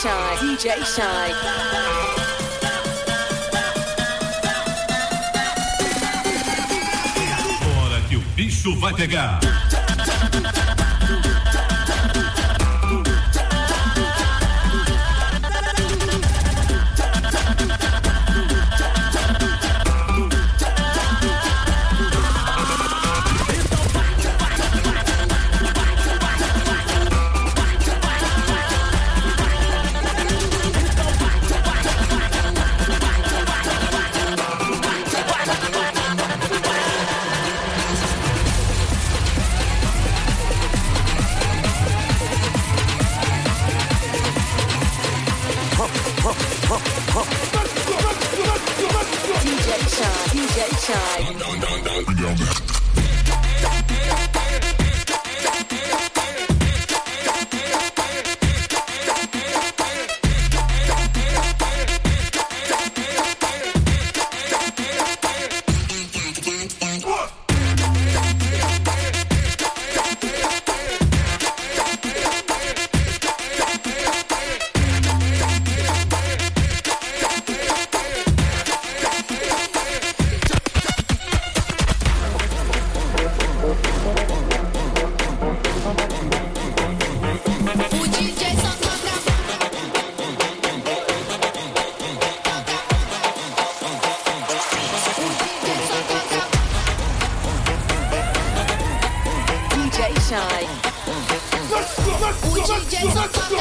Shine, DJ Shine. Hora que o bicho vai pegar. Eso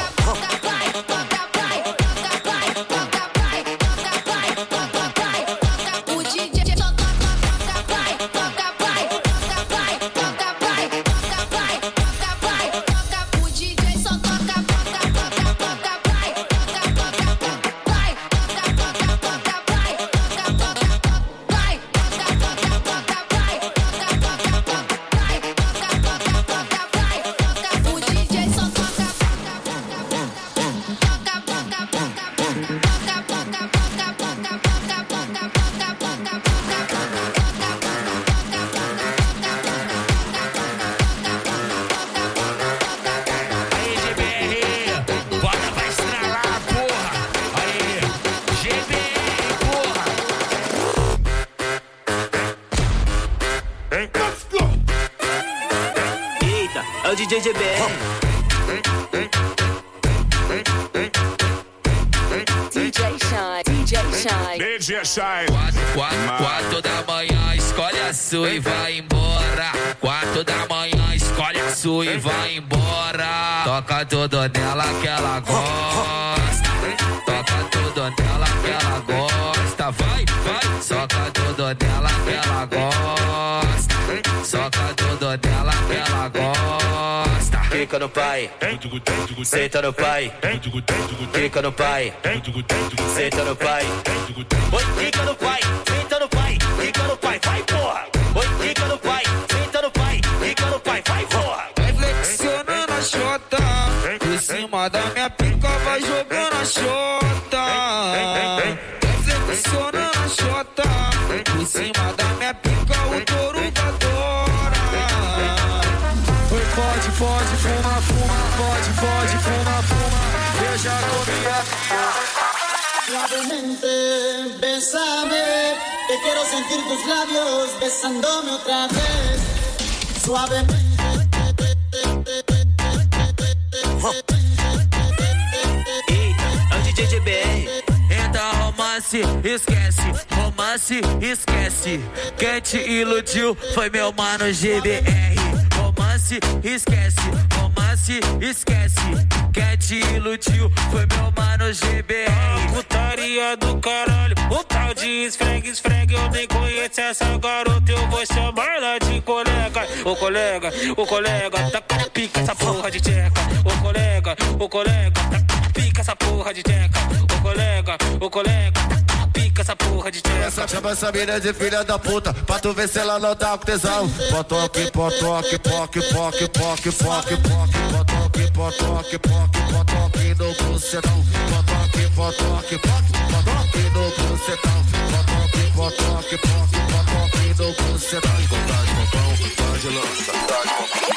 é o DJ GBR. DJ Shine, DJ Shine. DJ Shine. Quatro, quatro, quatro da manhã, escolhe a sua e vai embora. Quatro da manhã, escolhe a sua e vai embora. Toca tudo nela que ela gosta. Toca tudo nela que ela gosta. Vai, vai, soca tudo nela que ela gosta. Soca tudo Clica no pai, senta no pai. Clica no pai, senta no pai. Oi, clica no pai, senta no pai. Clica no pai, vai porra. Oi, clica no pai, senta no pai. Clica no pai, vai porra. Vai flexionando a chota. Por cima da minha pica, vai jogando a chota. Bésame, que quiero sentir tus labios besándome otra vez. Suavemente. É romance, esquece. Romance, esquece. Quem te iludiu foi meu mano GBR. Romance, esquece. Romance, esquece. Te iludiu foi meu mano GBR. Putaria do caralho, o tal de esfregue, esfregue. Eu nem conheço essa garota, eu vou chamar ela de colega. Ô colega, ô colega, taca na pica essa porra de tcheca. Ô colega, ô colega, taca na pica essa porra de tcheca. Ô colega, ô colega, na pica essa porra de tcheca. Essa chama essa mina de filha da puta, pra tu ver se ela não tá com tesão. Potoque, potoque, poque, poque, poque, poque, poque, potoque, potoque, poque, potoque no bucetão. Potoque, potoque, poque, potoque no bucetão. Potoque, potoque, poque, potoque no bucetão. Vontade, popão, vontade, lança, vontade, popão.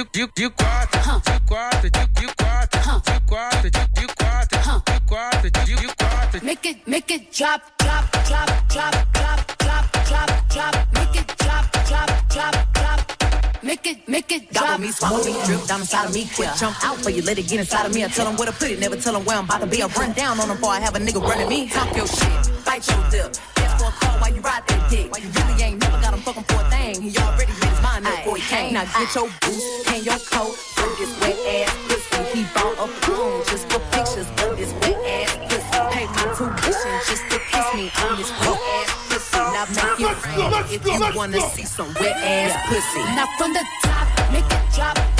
De, de, de quatro, de quatro, de, de quatro, de quatro, de, de quatro, de quatro, de, de quatro. Make it, make it drop, drop, drop, drop, drop, drop, drop, drop. Make it drop, drop, drop, drop. Make it, make it drop. Gobble me, swallow me, drip down inside of me. Quick jump out for you, let it get inside of me. I tell them where to put it, never tell them where I'm about to be. I run down on them before I have a nigga running me. Talk your shit, bite your lip. Ask for a call while you ride that dick. Why you really ain't never got him fucking for a thing. He already made his mind up before he came. Now get your boots and your coat for this wet ass pussy. He bought a phone just for pictures of this wet ass pussy. Pay my tuition just to kiss me on this wet ass pussy. Now make it rain if you wanna see some wet ass pussy. Now from the top, make it drop.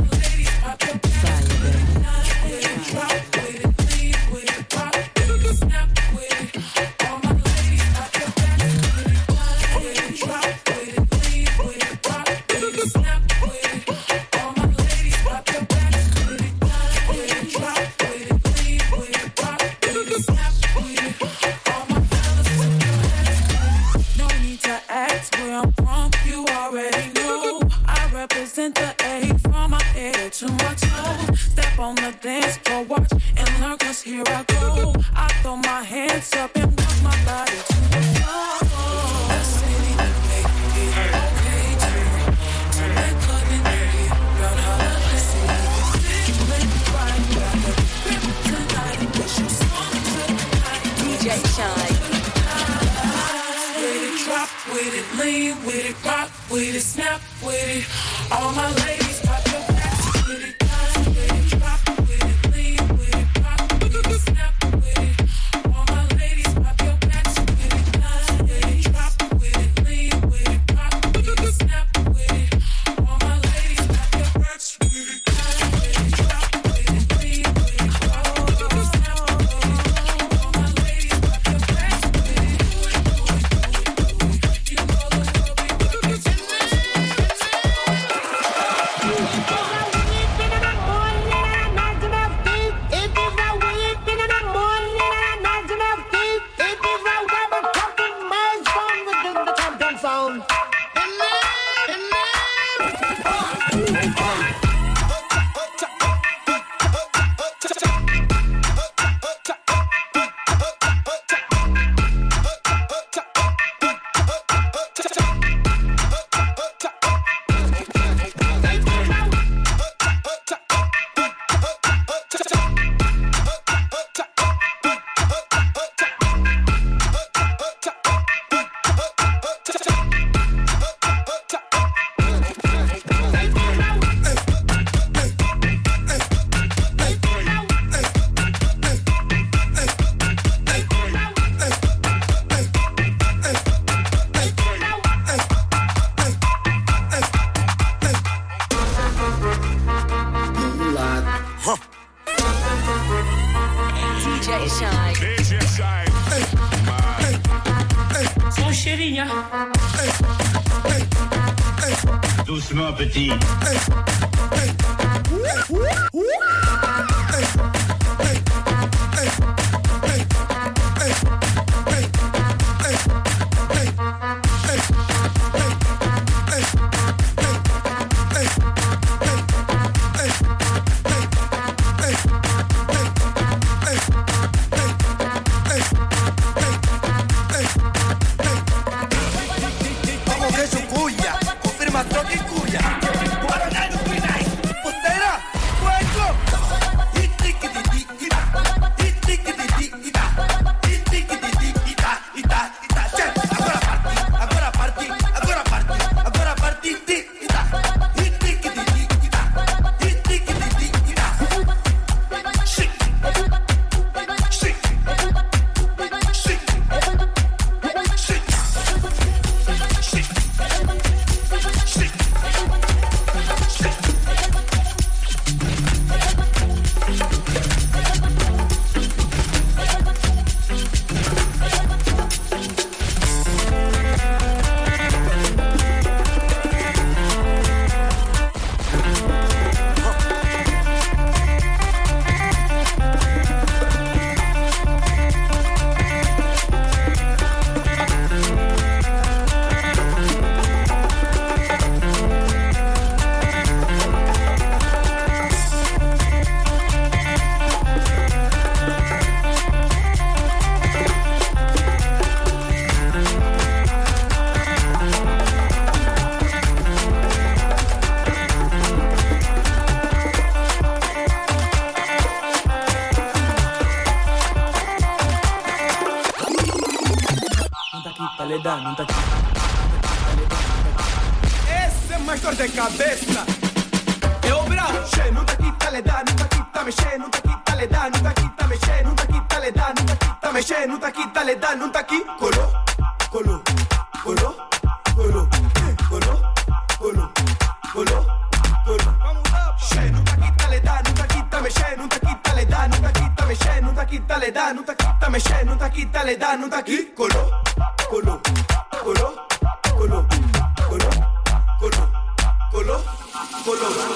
DJ Shine. With it, drop with it, lean with it, rock with it, snap with it. All my ladies. levanta. Ese es Michael de cabeza. Eu bravo, che, nunca quita le da, nunca quita me che, nunca quita le da, nunca quita me che, nunca quita le da, nunca quita me che, nunca quita le da, nunca qui, colo, colo, colo, colo, colo, colo, colo, colo. Che, nunca quita le da, nunca quita me che, nunca quita le da, nunca quita me che, nunca quita le da, nunca quita me che, nunca quita le da, nunca qui, colo. Colo, colo.